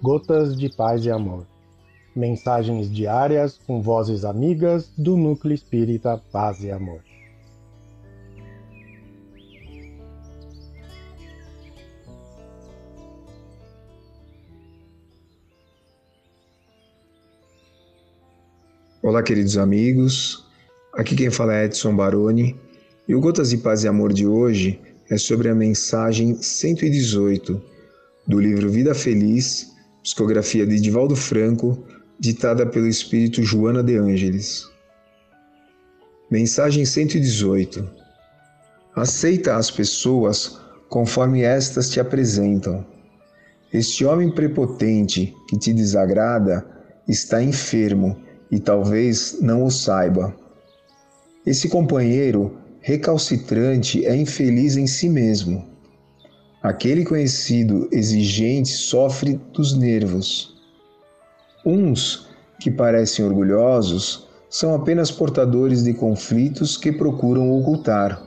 Gotas de Paz e Amor. Mensagens diárias com vozes amigas do Núcleo Espírita Paz e Amor. Olá, queridos amigos. Aqui quem fala é Edson Baroni e o Gotas de Paz e Amor de hoje é sobre a mensagem 118 do livro Vida Feliz, psicografia de Divaldo Franco, ditada pelo espírito Joana de Ângeles. Mensagem 118 Aceita as pessoas conforme estas te apresentam. Este homem prepotente que te desagrada está enfermo e talvez não o saiba. Esse companheiro recalcitrante é infeliz em si mesmo. Aquele conhecido exigente sofre dos nervos. Uns que parecem orgulhosos são apenas portadores de conflitos que procuram ocultar.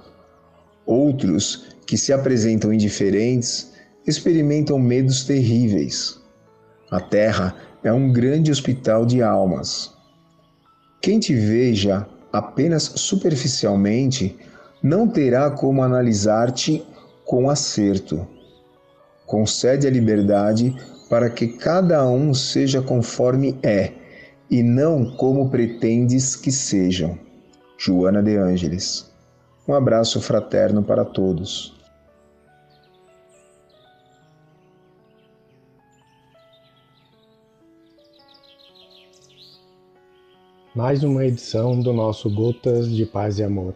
Outros, que se apresentam indiferentes, experimentam medos terríveis. A Terra é um grande hospital de almas. Quem te veja apenas superficialmente não terá como analisar-te com acerto. Concede a liberdade para que cada um seja conforme é e não como pretendes que sejam. Joana de Ângeles. Um abraço fraterno para todos. mais uma edição do nosso Gotas de Paz e Amor.